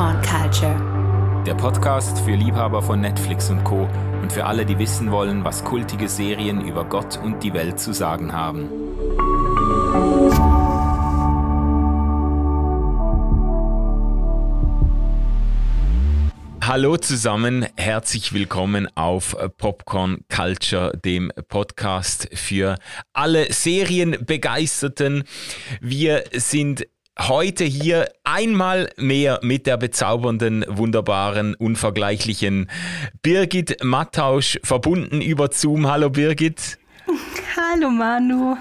Popcorn Culture. Der Podcast für Liebhaber von Netflix und Co. und für alle, die wissen wollen, was kultige Serien über Gott und die Welt zu sagen haben. Hallo zusammen, herzlich willkommen auf Popcorn Culture, dem Podcast für alle Serienbegeisterten. Wir sind heute hier einmal mehr mit der bezaubernden, wunderbaren, unvergleichlichen Birgit Mattausch verbunden über Zoom. Hallo Birgit. Hallo Manu.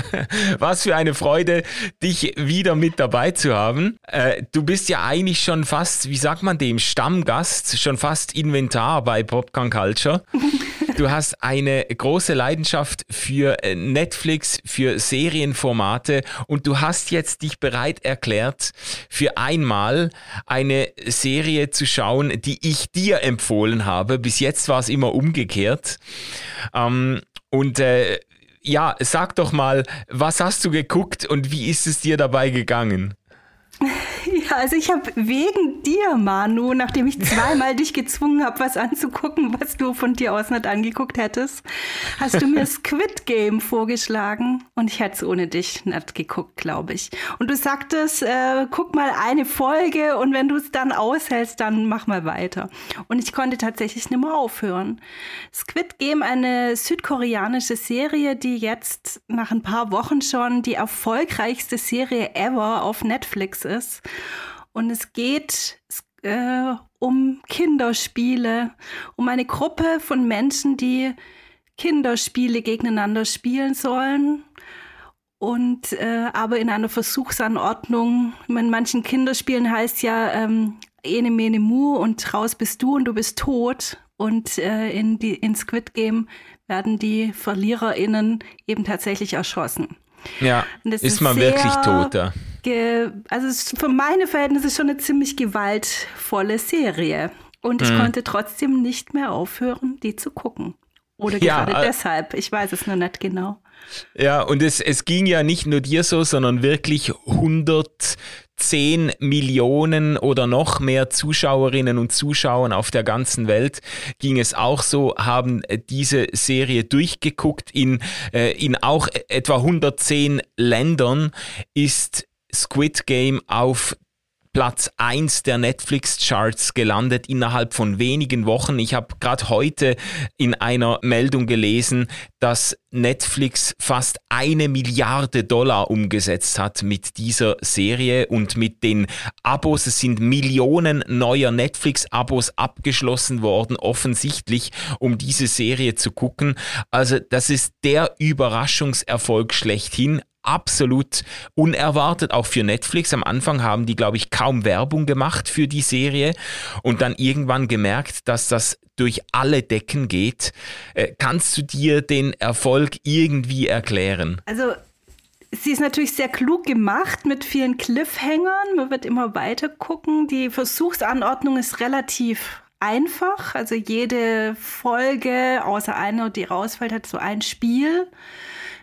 Was für eine Freude, dich wieder mit dabei zu haben. Äh, du bist ja eigentlich schon fast, wie sagt man dem, Stammgast, schon fast Inventar bei Popcorn Culture. Du hast eine große Leidenschaft für äh, Netflix, für Serienformate und du hast jetzt dich bereit erklärt, für einmal eine Serie zu schauen, die ich dir empfohlen habe. Bis jetzt war es immer umgekehrt. Ähm, und äh, ja, sag doch mal, was hast du geguckt und wie ist es dir dabei gegangen? Ja, also ich habe wegen dir, Manu, nachdem ich zweimal dich gezwungen habe, was anzugucken, was du von dir aus nicht angeguckt hättest, hast du mir Squid Game vorgeschlagen und ich hätte es ohne dich nicht geguckt, glaube ich. Und du sagtest, äh, guck mal eine Folge und wenn du es dann aushältst, dann mach mal weiter. Und ich konnte tatsächlich nicht mehr aufhören. Squid Game, eine südkoreanische Serie, die jetzt nach ein paar Wochen schon die erfolgreichste Serie ever auf Netflix ist. Und es geht äh, um Kinderspiele, um eine Gruppe von Menschen, die Kinderspiele gegeneinander spielen sollen. Und äh, aber in einer Versuchsanordnung. In manchen Kinderspielen heißt ja ähm, Ene Mene Mu und raus bist du und du bist tot. Und äh, in, die, in Squid Game werden die VerliererInnen eben tatsächlich erschossen. Ja, ist, ist man wirklich tot da? Also für meine Verhältnisse schon eine ziemlich gewaltvolle Serie. Und ich mhm. konnte trotzdem nicht mehr aufhören, die zu gucken. Oder gerade ja, äh, deshalb. Ich weiß es nur nicht genau. Ja, und es, es ging ja nicht nur dir so, sondern wirklich 110 Millionen oder noch mehr Zuschauerinnen und Zuschauern auf der ganzen Welt ging es auch so, haben diese Serie durchgeguckt. In, äh, in auch etwa 110 Ländern ist Squid Game auf Platz 1 der Netflix-Charts gelandet innerhalb von wenigen Wochen. Ich habe gerade heute in einer Meldung gelesen, dass Netflix fast eine Milliarde Dollar umgesetzt hat mit dieser Serie und mit den Abos. Es sind Millionen neuer Netflix-Abos abgeschlossen worden, offensichtlich, um diese Serie zu gucken. Also das ist der Überraschungserfolg schlechthin absolut unerwartet, auch für Netflix. Am Anfang haben die, glaube ich, kaum Werbung gemacht für die Serie und dann irgendwann gemerkt, dass das durch alle Decken geht. Äh, kannst du dir den Erfolg irgendwie erklären? Also Sie ist natürlich sehr klug gemacht mit vielen Cliffhängern. Man wird immer weiter gucken. Die Versuchsanordnung ist relativ einfach. Also jede Folge, außer einer, die rausfällt, hat so ein Spiel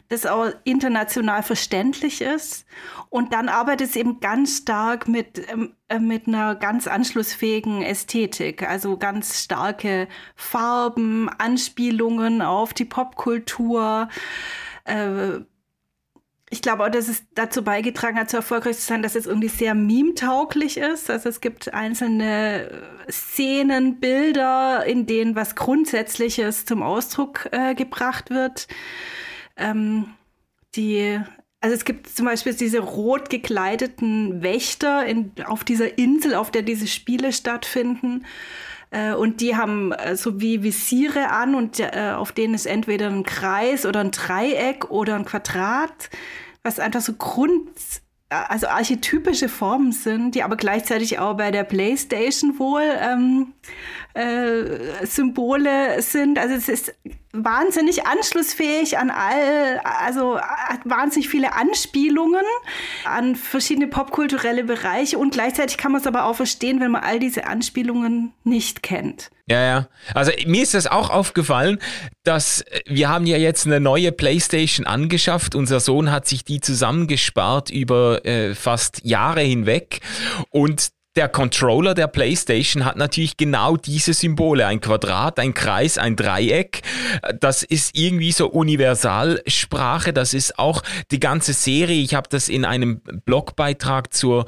das auch international verständlich ist. Und dann arbeitet es eben ganz stark mit, ähm, äh, mit einer ganz anschlussfähigen Ästhetik, also ganz starke Farben, Anspielungen auf die Popkultur. Äh, ich glaube auch, dass es dazu beigetragen hat, so erfolgreich zu sein, dass es irgendwie sehr meme-tauglich ist. Also es gibt einzelne Szenen, Bilder, in denen was Grundsätzliches zum Ausdruck äh, gebracht wird ähm, die also es gibt zum Beispiel diese rot gekleideten Wächter in, auf dieser Insel, auf der diese Spiele stattfinden. Äh, und die haben äh, so wie Visiere an und äh, auf denen ist entweder ein Kreis oder ein Dreieck oder ein Quadrat, was einfach so Grund, also archetypische Formen sind, die aber gleichzeitig auch bei der PlayStation wohl ähm, äh, Symbole sind. Also es ist wahnsinnig anschlussfähig an all, also hat wahnsinnig viele Anspielungen an verschiedene popkulturelle Bereiche und gleichzeitig kann man es aber auch verstehen, wenn man all diese Anspielungen nicht kennt. Ja, ja. Also mir ist das auch aufgefallen, dass wir haben ja jetzt eine neue Playstation angeschafft. Unser Sohn hat sich die zusammengespart über äh, fast Jahre hinweg und der Controller der PlayStation hat natürlich genau diese Symbole. Ein Quadrat, ein Kreis, ein Dreieck. Das ist irgendwie so Universalsprache. Das ist auch die ganze Serie. Ich habe das in einem Blogbeitrag zur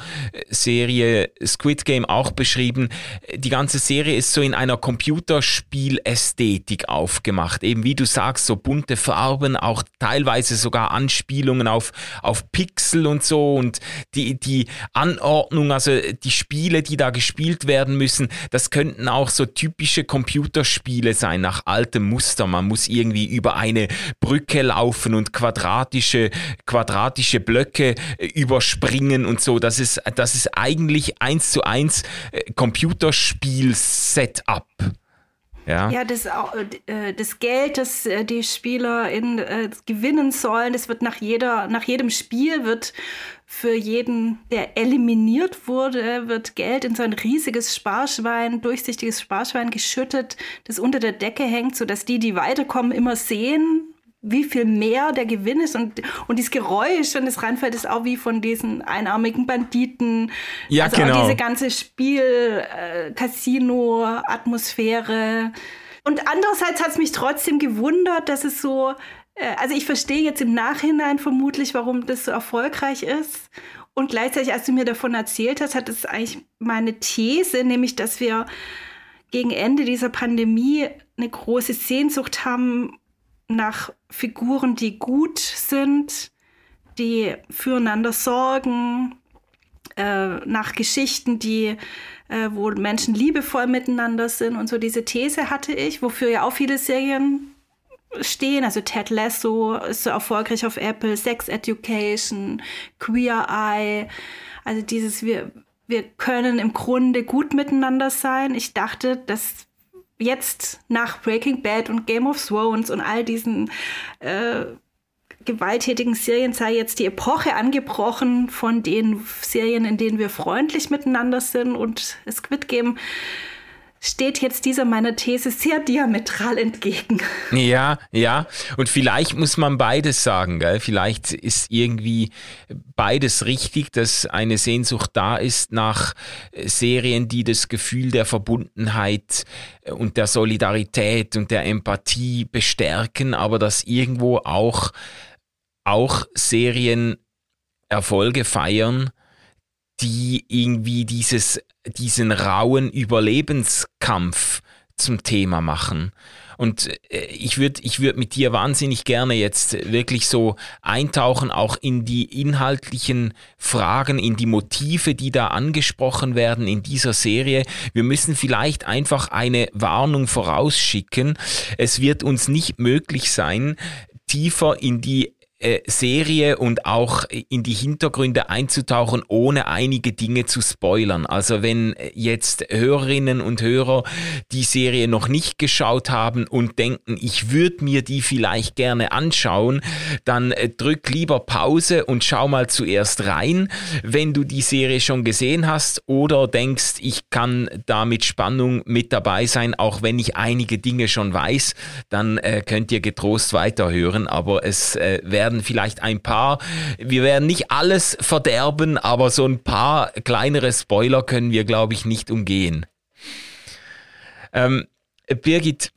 Serie Squid Game auch beschrieben. Die ganze Serie ist so in einer Computerspielästhetik aufgemacht. Eben wie du sagst, so bunte Farben, auch teilweise sogar Anspielungen auf, auf Pixel und so und die, die Anordnung, also die Spiele Spiele, die da gespielt werden müssen, das könnten auch so typische Computerspiele sein nach altem Muster. Man muss irgendwie über eine Brücke laufen und quadratische, quadratische Blöcke äh, überspringen und so. Das ist, das ist eigentlich eins zu eins äh, Computerspiel-Setup. Ja, ja das, äh, das Geld, das die Spieler in, äh, gewinnen sollen, das wird nach, jeder, nach jedem Spiel wird für jeden, der eliminiert wurde, wird Geld in so ein riesiges Sparschwein, durchsichtiges Sparschwein geschüttet, das unter der Decke hängt, sodass die, die weiterkommen, immer sehen, wie viel mehr der Gewinn ist und, und dieses Geräusch, wenn es reinfällt, ist auch wie von diesen einarmigen Banditen. Ja, also genau. Diese ganze Spiel, äh. Und andererseits hat es mich trotzdem gewundert, dass es so äh, also ich verstehe jetzt im Nachhinein vermutlich, warum das so erfolgreich ist. Und gleichzeitig, als du mir davon erzählt hast, hat es eigentlich meine These, nämlich, dass wir gegen Ende dieser Pandemie eine große Sehnsucht haben nach Figuren, die gut sind, die füreinander sorgen, äh, nach Geschichten, die äh, wo Menschen liebevoll miteinander sind und so diese These hatte ich, wofür ja auch viele Serien stehen. Also Ted Lasso ist so erfolgreich auf Apple, Sex Education, Queer Eye. Also dieses, wir, wir können im Grunde gut miteinander sein. Ich dachte, dass jetzt nach Breaking Bad und Game of Thrones und all diesen äh, gewalttätigen Serien sei jetzt die Epoche angebrochen von den Serien, in denen wir freundlich miteinander sind und Squid Game steht jetzt dieser meiner These sehr diametral entgegen. Ja, ja. Und vielleicht muss man beides sagen, gell? Vielleicht ist irgendwie beides richtig, dass eine Sehnsucht da ist nach Serien, die das Gefühl der Verbundenheit und der Solidarität und der Empathie bestärken, aber dass irgendwo auch, auch Serien Erfolge feiern, die irgendwie dieses diesen rauen Überlebenskampf zum Thema machen. Und äh, ich würde ich würd mit dir wahnsinnig gerne jetzt wirklich so eintauchen, auch in die inhaltlichen Fragen, in die Motive, die da angesprochen werden in dieser Serie. Wir müssen vielleicht einfach eine Warnung vorausschicken. Es wird uns nicht möglich sein, tiefer in die äh, Serie und auch in die Hintergründe einzutauchen, ohne einige Dinge zu spoilern. Also wenn jetzt Hörerinnen und Hörer die Serie noch nicht geschaut haben und denken, ich würde mir die vielleicht gerne anschauen, dann äh, drück lieber Pause und schau mal zuerst rein, wenn du die Serie schon gesehen hast oder denkst, ich kann da mit Spannung mit dabei sein, auch wenn ich einige Dinge schon weiß, dann äh, könnt ihr getrost weiterhören, aber es äh, werden werden vielleicht ein paar, wir werden nicht alles verderben, aber so ein paar kleinere Spoiler können wir, glaube ich, nicht umgehen. Ähm, Birgit,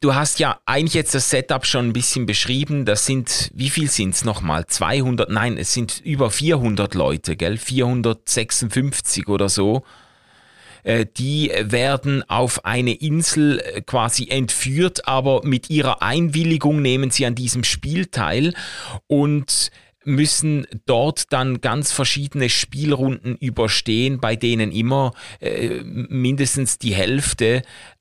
du hast ja eigentlich jetzt das Setup schon ein bisschen beschrieben. Das sind, wie viel sind es nochmal? 200? Nein, es sind über 400 Leute, gell? 456 oder so. Äh, die werden auf eine Insel äh, quasi entführt, aber mit ihrer Einwilligung nehmen sie an diesem Spiel teil und müssen dort dann ganz verschiedene Spielrunden überstehen, bei denen immer äh, mindestens die Hälfte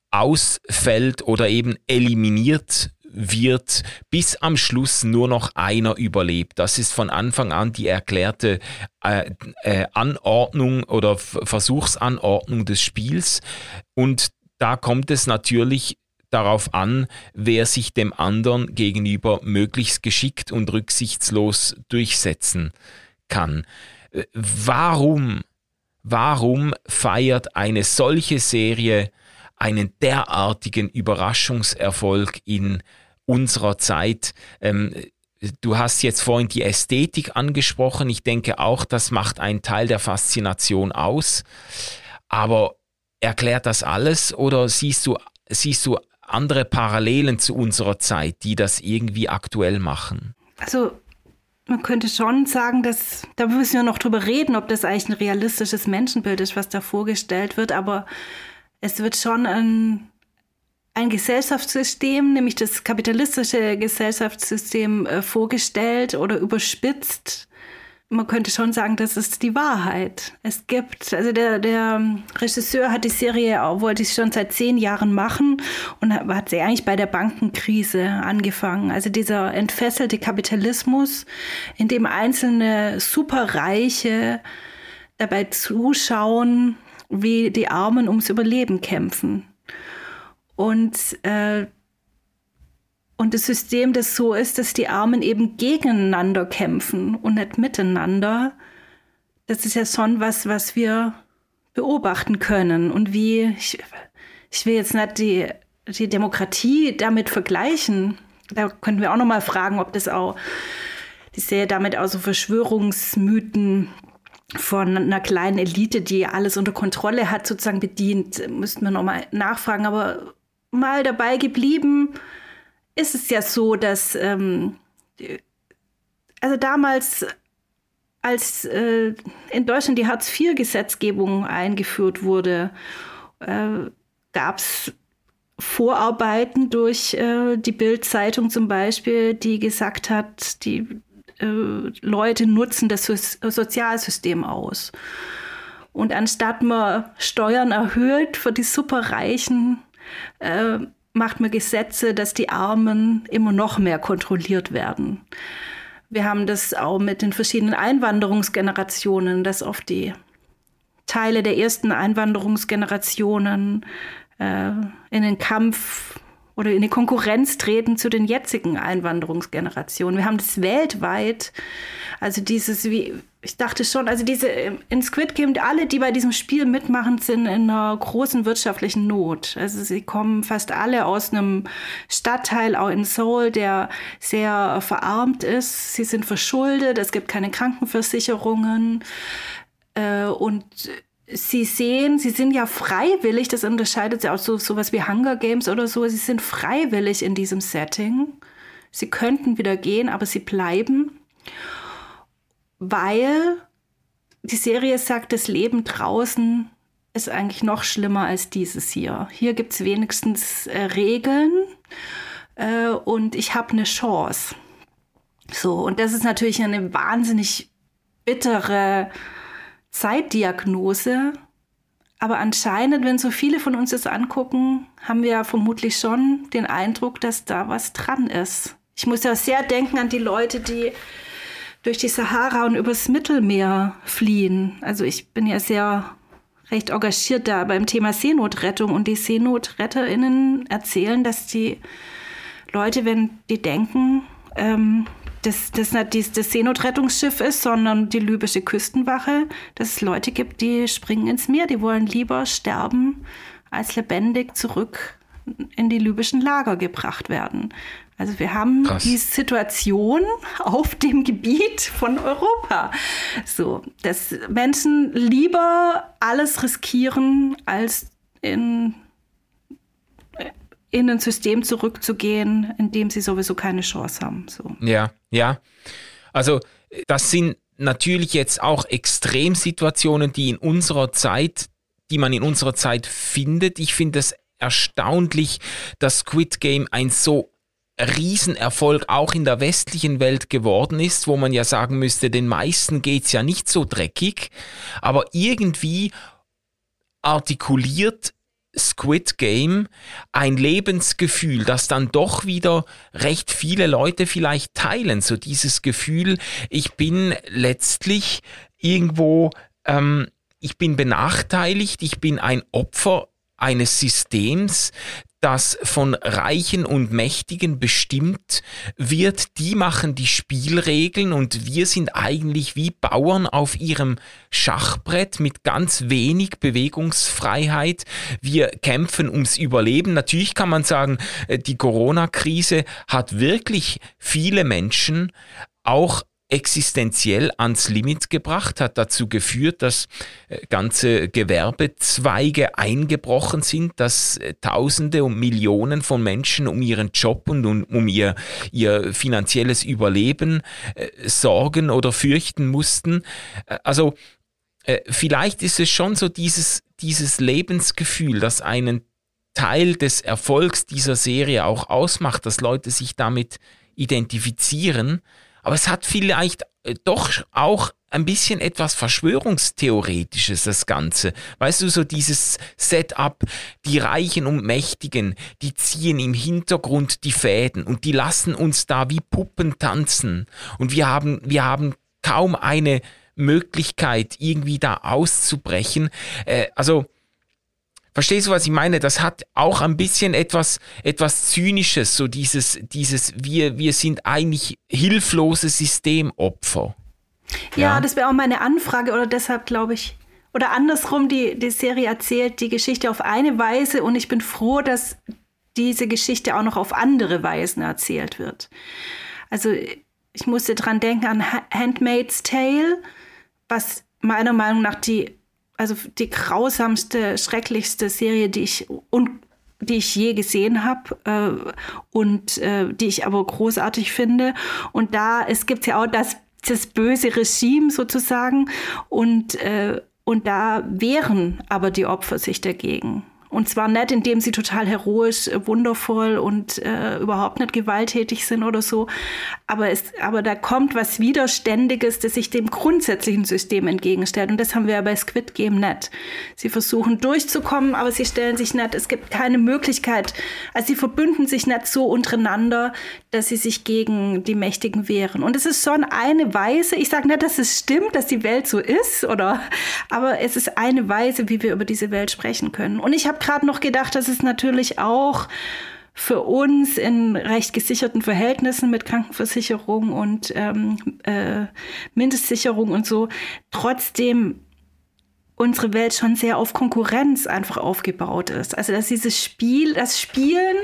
ausfällt oder eben eliminiert wird, bis am Schluss nur noch einer überlebt. Das ist von Anfang an die erklärte äh, äh, Anordnung oder Versuchsanordnung des Spiels. Und da kommt es natürlich darauf an, wer sich dem anderen gegenüber möglichst geschickt und rücksichtslos durchsetzen kann. Äh, warum, warum feiert eine solche Serie einen derartigen Überraschungserfolg in unserer Zeit. Ähm, Du hast jetzt vorhin die Ästhetik angesprochen. Ich denke auch, das macht einen Teil der Faszination aus. Aber erklärt das alles oder siehst du, siehst du andere Parallelen zu unserer Zeit, die das irgendwie aktuell machen? Also man könnte schon sagen, dass da müssen wir noch drüber reden, ob das eigentlich ein realistisches Menschenbild ist, was da vorgestellt wird. Aber es wird schon ein, ein Gesellschaftssystem, nämlich das kapitalistische Gesellschaftssystem, äh, vorgestellt oder überspitzt man könnte schon sagen, das ist die Wahrheit. Es gibt, also der, der Regisseur hat die Serie, wollte ich schon seit zehn Jahren machen und hat sie eigentlich bei der Bankenkrise angefangen. Also dieser entfesselte Kapitalismus, in dem einzelne Superreiche dabei zuschauen, wie die Armen ums Überleben kämpfen. Und äh, und das System, das so ist, dass die Armen eben gegeneinander kämpfen und nicht miteinander, das ist ja schon was, was wir beobachten können. Und wie, ich, ich will jetzt nicht die, die Demokratie damit vergleichen. Da könnten wir auch noch mal fragen, ob das auch, ich sehe damit auch so Verschwörungsmythen von einer kleinen Elite, die alles unter Kontrolle hat, sozusagen bedient, müssten wir noch mal nachfragen. Aber mal dabei geblieben, ist es ja so, dass ähm, also damals, als äh, in Deutschland die Hartz-IV-Gesetzgebung eingeführt wurde, äh, gab es Vorarbeiten durch äh, die Bild-Zeitung zum Beispiel, die gesagt hat, die äh, Leute nutzen das Sozialsystem aus. Und anstatt man Steuern erhöht für die Superreichen, äh, macht man Gesetze, dass die Armen immer noch mehr kontrolliert werden. Wir haben das auch mit den verschiedenen Einwanderungsgenerationen, dass oft die Teile der ersten Einwanderungsgenerationen äh, in den Kampf oder in die Konkurrenz treten zu den jetzigen Einwanderungsgenerationen. Wir haben das weltweit, also dieses, wie, ich dachte schon, also diese, in Squid Game, alle, die bei diesem Spiel mitmachen, sind in einer großen wirtschaftlichen Not. Also sie kommen fast alle aus einem Stadtteil, auch in Seoul, der sehr verarmt ist. Sie sind verschuldet, es gibt keine Krankenversicherungen. Äh, und sie sehen, sie sind ja freiwillig, das unterscheidet sie auch so sowas wie Hunger Games oder so, sie sind freiwillig in diesem Setting. Sie könnten wieder gehen, aber sie bleiben, weil die Serie sagt, das Leben draußen ist eigentlich noch schlimmer als dieses hier. Hier gibt es wenigstens äh, Regeln äh, und ich habe eine Chance. So, und das ist natürlich eine wahnsinnig bittere Zeitdiagnose. Aber anscheinend, wenn so viele von uns das angucken, haben wir ja vermutlich schon den Eindruck, dass da was dran ist. Ich muss ja sehr denken an die Leute, die durch die Sahara und übers Mittelmeer fliehen. Also ich bin ja sehr recht engagiert da beim Thema Seenotrettung und die SeenotretterInnen erzählen, dass die Leute, wenn die denken, ähm, dass das nicht das Seenotrettungsschiff ist, sondern die libysche Küstenwache, dass es Leute gibt, die springen ins Meer, die wollen lieber sterben, als lebendig zurück in die libyschen Lager gebracht werden. Also wir haben Krass. die Situation auf dem Gebiet von Europa. So, dass Menschen lieber alles riskieren, als in in ein System zurückzugehen, in dem sie sowieso keine Chance haben. So. Ja, ja. Also das sind natürlich jetzt auch Extremsituationen, die in unserer Zeit, die man in unserer Zeit findet. Ich finde es erstaunlich, dass Squid Game ein so Riesenerfolg auch in der westlichen Welt geworden ist, wo man ja sagen müsste, den meisten geht's ja nicht so dreckig, aber irgendwie artikuliert Squid Game ein Lebensgefühl, das dann doch wieder recht viele Leute vielleicht teilen. So dieses Gefühl, ich bin letztlich irgendwo, ähm, ich bin benachteiligt, ich bin ein Opfer eines Systems, das von Reichen und Mächtigen bestimmt wird. Die machen die Spielregeln und wir sind eigentlich wie Bauern auf ihrem Schachbrett mit ganz wenig Bewegungsfreiheit. Wir kämpfen ums Überleben. Natürlich kann man sagen, äh, die Corona-Krise hat wirklich viele Menschen auch existenziell ans Limit gebracht, hat dazu geführt, dass äh, ganze Gewerbezweige eingebrochen sind, dass äh, Tausende und Millionen von Menschen um ihren Job und um ihr, ihr finanzielles Überleben äh, sorgen oder fürchten mussten. Also vielleicht ist es schon so dieses, dieses Lebensgefühl, das einen Teil des Erfolgs dieser Serie auch ausmacht, dass Leute sich damit identifizieren aber es hat vielleicht äh, doch auch ein bisschen etwas Verschwörungstheoretisches, das Ganze. Weißt du, so dieses Setup, die Reichen und Mächtigen, die ziehen im Hintergrund die Fäden und die lassen uns da wie Puppen tanzen. Und wir haben, wir haben kaum eine Möglichkeit, irgendwie da auszubrechen. Äh, also, Verstehst du, was ich meine? Das hat auch ein bisschen etwas, etwas Zynisches, so dieses, dieses, wir, wir sind eigentlich hilflose Systemopfer. Ja, ja das wäre auch meine Anfrage oder deshalb glaube ich, oder andersrum, die, die Serie erzählt die Geschichte auf eine Weise und ich bin froh, dass diese Geschichte auch noch auf andere Weisen erzählt wird. Also ich musste dran denken an Handmaid's Tale, was meiner Meinung nach die also die grausamste, schrecklichste Serie, die ich und die ich je gesehen habe äh, und äh, die ich aber großartig finde. Und da es gibt ja auch das, das böse Regime sozusagen und, äh, und da wehren aber die Opfer sich dagegen. Und zwar nicht, indem sie total heroisch, äh, wundervoll und äh, überhaupt nicht gewalttätig sind oder so. Aber, es, aber da kommt was Widerständiges, das sich dem grundsätzlichen System entgegenstellt. Und das haben wir ja bei Squid Game nicht. Sie versuchen durchzukommen, aber sie stellen sich nicht, es gibt keine Möglichkeit. Also sie verbünden sich nicht so untereinander, dass sie sich gegen die Mächtigen wehren. Und es ist schon eine Weise, ich sage nicht, dass es stimmt, dass die Welt so ist, oder, aber es ist eine Weise, wie wir über diese Welt sprechen können. Und ich habe gerade noch gedacht, dass es natürlich auch für uns in recht gesicherten Verhältnissen mit Krankenversicherung und ähm, äh, Mindestsicherung und so trotzdem unsere Welt schon sehr auf Konkurrenz einfach aufgebaut ist. Also dass dieses Spiel, das Spielen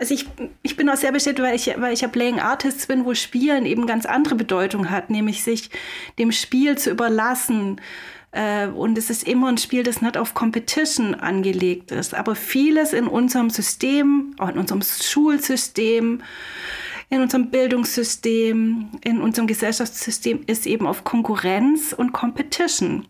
also ich, ich bin auch sehr bestätigt, weil ich, weil ich ja Playing Artists bin, wo Spielen eben ganz andere Bedeutung hat, nämlich sich dem Spiel zu überlassen. Äh, und es ist immer ein Spiel, das nicht auf Competition angelegt ist. Aber vieles in unserem System, auch in unserem Schulsystem, in unserem Bildungssystem, in unserem Gesellschaftssystem ist eben auf Konkurrenz und Competition.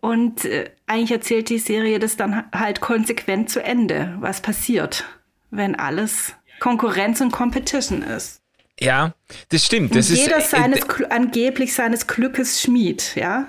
Und äh, eigentlich erzählt die Serie das dann halt konsequent zu Ende, was passiert wenn alles Konkurrenz und Competition ist. Ja, das stimmt. Das jeder ist, äh, seines, äh, angeblich seines Glückes Schmied, ja.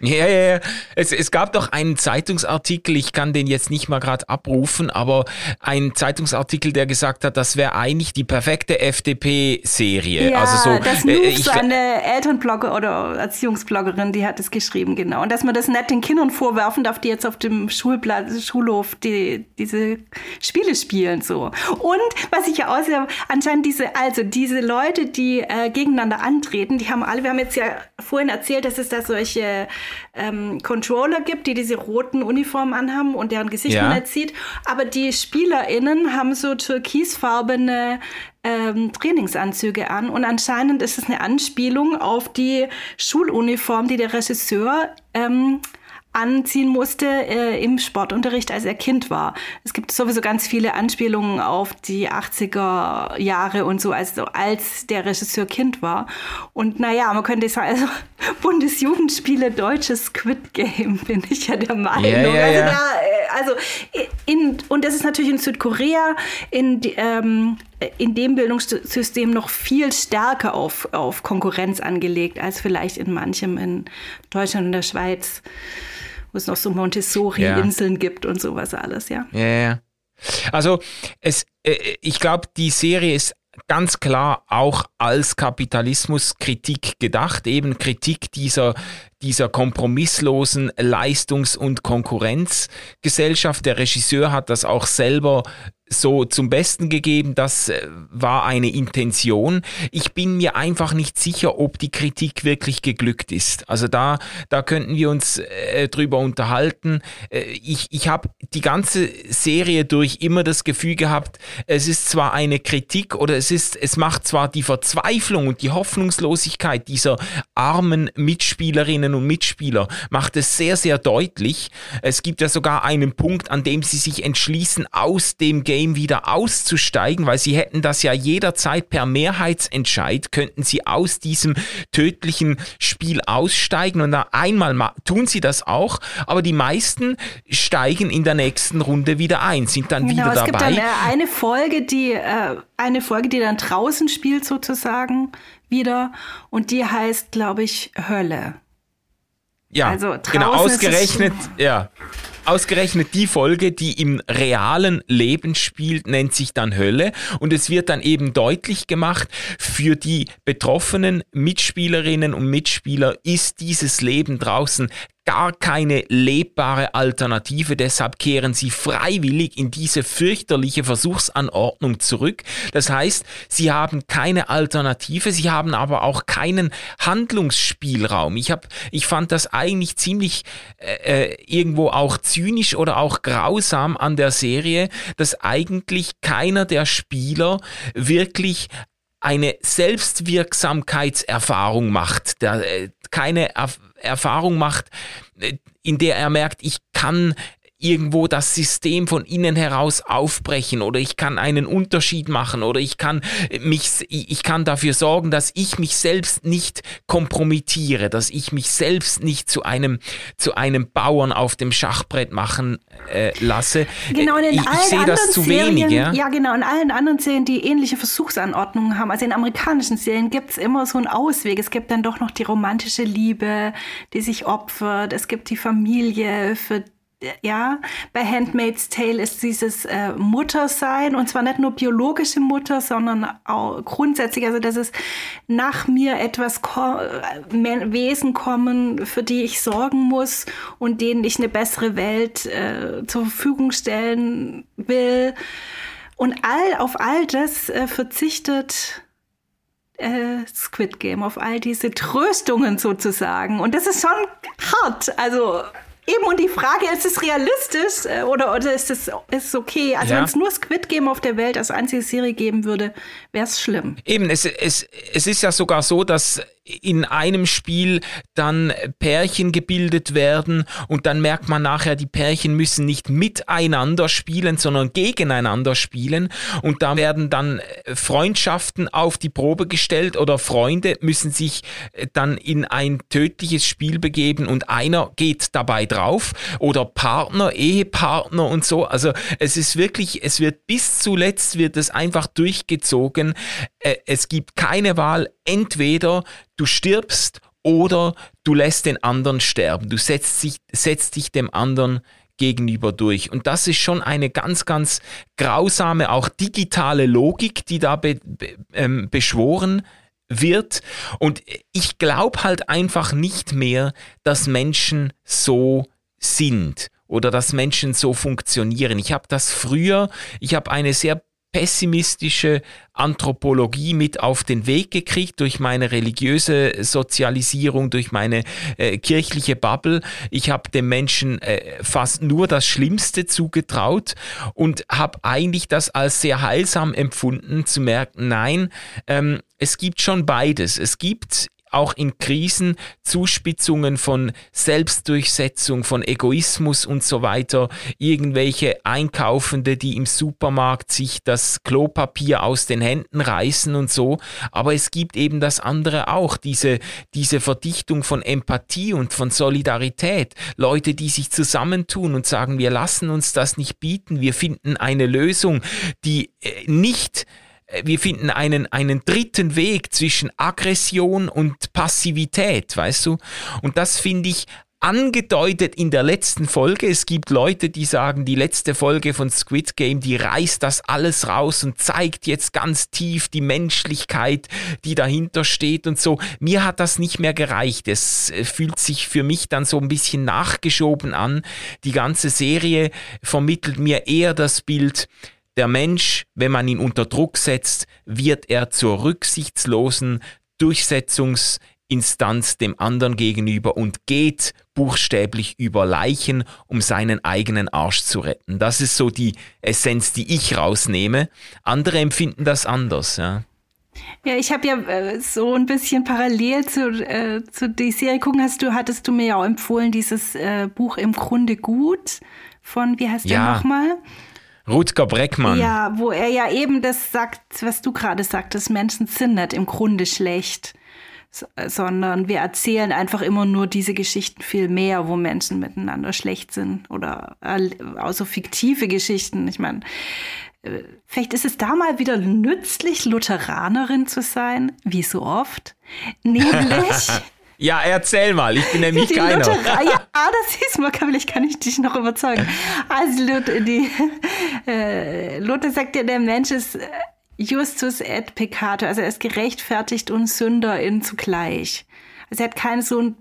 Ja, ja, ja. Es, es gab doch einen Zeitungsartikel, ich kann den jetzt nicht mal gerade abrufen, aber ein Zeitungsartikel, der gesagt hat, das wäre eigentlich die perfekte FDP-Serie. Ja, also so, das äh, ich, eine Elternblogger oder Erziehungsbloggerin, die hat es geschrieben, genau. Und dass man das nicht den Kindern vorwerfen darf, die jetzt auf dem Schulplatz, Schulhof die, diese Spiele spielen, so. Und was ich ja auch sehr, anscheinend diese, also diese Leute, die äh, gegeneinander antreten, die haben alle, wir haben jetzt ja vorhin erzählt, dass es da solche ähm, Controller gibt, die diese roten Uniformen anhaben und deren Gesicht ja. man nicht sieht. Aber die SpielerInnen haben so türkisfarbene ähm, Trainingsanzüge an und anscheinend ist es eine Anspielung auf die Schuluniform, die der Regisseur ähm, anziehen musste äh, im Sportunterricht, als er Kind war. Es gibt sowieso ganz viele Anspielungen auf die 80er Jahre und so, also als der Regisseur Kind war. Und naja, man könnte sagen, also Bundesjugendspiele, deutsches Squid Game, bin ich ja der Meinung. Yeah, yeah, also, da, äh, also in, und das ist natürlich in Südkorea, in, ähm, in dem Bildungssystem noch viel stärker auf, auf Konkurrenz angelegt, als vielleicht in manchem in Deutschland und der Schweiz wo es noch so Montessori-Inseln ja. gibt und sowas alles, ja. Ja, ja. Also es, äh, ich glaube, die Serie ist ganz klar auch als Kapitalismuskritik gedacht, eben Kritik dieser, dieser kompromisslosen Leistungs- und Konkurrenzgesellschaft. Der Regisseur hat das auch selber so zum Besten gegeben, das äh, war eine Intention. Ich bin mir einfach nicht sicher, ob die Kritik wirklich geglückt ist. Also da, da könnten wir uns äh, drüber unterhalten. Äh, ich ich habe die ganze Serie durch immer das Gefühl gehabt, es ist zwar eine Kritik oder es ist, es macht zwar die Verzweiflung und die Hoffnungslosigkeit dieser armen Mitspielerinnen und Mitspieler, macht es sehr, sehr deutlich. Es gibt ja sogar einen Punkt, an dem sie sich entschließen, aus dem Game Game wieder auszusteigen, weil sie hätten das ja jederzeit per Mehrheitsentscheid, könnten sie aus diesem tödlichen Spiel aussteigen und einmal tun sie das auch, aber die meisten steigen in der nächsten Runde wieder ein, sind dann genau, wieder dabei. Es gibt dann äh, eine Folge, die äh, eine Folge, die dann draußen spielt sozusagen wieder und die heißt, glaube ich, Hölle. Ja, also genau, ausgerechnet, ja. Ausgerechnet die Folge, die im realen Leben spielt, nennt sich dann Hölle. Und es wird dann eben deutlich gemacht, für die betroffenen Mitspielerinnen und Mitspieler ist dieses Leben draußen gar keine lebbare Alternative. Deshalb kehren sie freiwillig in diese fürchterliche Versuchsanordnung zurück. Das heißt, sie haben keine Alternative, sie haben aber auch keinen Handlungsspielraum. Ich, hab, ich fand das eigentlich ziemlich äh, äh irgendwo auch zynisch oder auch grausam an der Serie, dass eigentlich keiner der Spieler wirklich eine Selbstwirksamkeitserfahrung macht, der, äh, keine Erf Erfahrung macht, äh, in der er merkt, ich kann irgendwo das System von innen heraus aufbrechen oder ich kann einen Unterschied machen oder ich kann mich, ich kann dafür sorgen, dass ich mich selbst nicht kompromittiere, dass ich mich selbst nicht zu einem, zu einem Bauern auf dem Schachbrett machen äh, lasse. Genau, in ich, ich sehe das zu Serien, wenig. Ja? ja, genau, in allen anderen Serien, die ähnliche Versuchsanordnungen haben, also in amerikanischen Serien gibt es immer so einen Ausweg. Es gibt dann doch noch die romantische Liebe, die sich opfert. Es gibt die Familie, für ja, bei Handmaid's Tale ist dieses äh, Muttersein und zwar nicht nur biologische Mutter, sondern auch grundsätzlich, also dass es nach mir etwas ko äh, Wesen kommen, für die ich sorgen muss und denen ich eine bessere Welt äh, zur Verfügung stellen will. Und all, auf all das äh, verzichtet äh, Squid Game, auf all diese Tröstungen sozusagen. Und das ist schon hart. Also Eben, und die Frage, ist es realistisch äh, oder, oder ist es ist okay? Also, ja. wenn es nur Squid Game auf der Welt als einzige Serie geben würde, wäre es schlimm. Eben, es, es, es ist ja sogar so, dass in einem Spiel dann Pärchen gebildet werden und dann merkt man nachher, die Pärchen müssen nicht miteinander spielen, sondern gegeneinander spielen und da werden dann Freundschaften auf die Probe gestellt oder Freunde müssen sich dann in ein tödliches Spiel begeben und einer geht dabei drauf oder Partner, Ehepartner und so. Also es ist wirklich, es wird bis zuletzt wird es einfach durchgezogen. Äh, es gibt keine Wahl, entweder du stirbst oder du lässt den anderen sterben. Du setzt, sich, setzt dich dem anderen gegenüber durch. Und das ist schon eine ganz, ganz grausame, auch digitale Logik, die da be, be, ähm, beschworen wird. Und ich glaube halt einfach nicht mehr, dass Menschen so sind oder dass Menschen so funktionieren. Ich habe das früher, ich habe eine sehr pessimistische Anthropologie mit auf den Weg gekriegt durch meine religiöse Sozialisierung, durch meine äh, kirchliche Bubble. Ich habe dem Menschen äh, fast nur das Schlimmste zugetraut und habe eigentlich das als sehr heilsam empfunden, zu merken, nein, ähm, es gibt schon beides. Es gibt auch in Krisen Zuspitzungen von Selbstdurchsetzung, von Egoismus und so weiter, irgendwelche Einkaufende, die im Supermarkt sich das Klopapier aus den Händen reißen und so, aber es gibt eben das andere auch, diese, diese Verdichtung von Empathie und von Solidarität, Leute, die sich zusammentun und sagen, wir lassen uns das nicht bieten, wir finden eine Lösung, die äh, nicht wir finden einen, einen dritten Weg zwischen Aggression und Passivität, weißt du? Und das finde ich angedeutet in der letzten Folge. Es gibt Leute, die sagen, die letzte Folge von Squid Game, die reißt das alles raus und zeigt jetzt ganz tief die Menschlichkeit, die dahinter steht und so. Mir hat das nicht mehr gereicht. Es äh, fühlt sich für mich dann so ein bisschen nachgeschoben an. Die ganze Serie vermittelt mir eher das Bild, der Mensch, wenn man ihn unter Druck setzt, wird er zur rücksichtslosen Durchsetzungsinstanz dem anderen gegenüber und geht buchstäblich über Leichen, um seinen eigenen Arsch zu retten. Das ist so die Essenz, die ich rausnehme. Andere empfinden das anders, ja. Ja, ich habe ja äh, so ein bisschen parallel zu, äh, zu die Serie gucken, hast du, hattest du mir ja auch empfohlen, dieses äh, Buch im Grunde gut von, wie heißt ja. der nochmal? Rutger Breckmann. Ja, wo er ja eben das sagt, was du gerade sagtest, Menschen sind nicht im Grunde schlecht, sondern wir erzählen einfach immer nur diese Geschichten viel mehr, wo Menschen miteinander schlecht sind oder außer fiktive Geschichten. Ich meine, äh, vielleicht ist es da mal wieder nützlich, Lutheranerin zu sein, wie so oft. Nämlich Ja, erzähl mal, ich bin nämlich die keiner. Luther ja, das ist mal, vielleicht kann ich dich noch überzeugen. Also Luther, die, äh, Luther sagt ja, der Mensch ist äh, Justus et peccator, also er ist gerechtfertigt und Sünder in zugleich. Also er hat kein so ein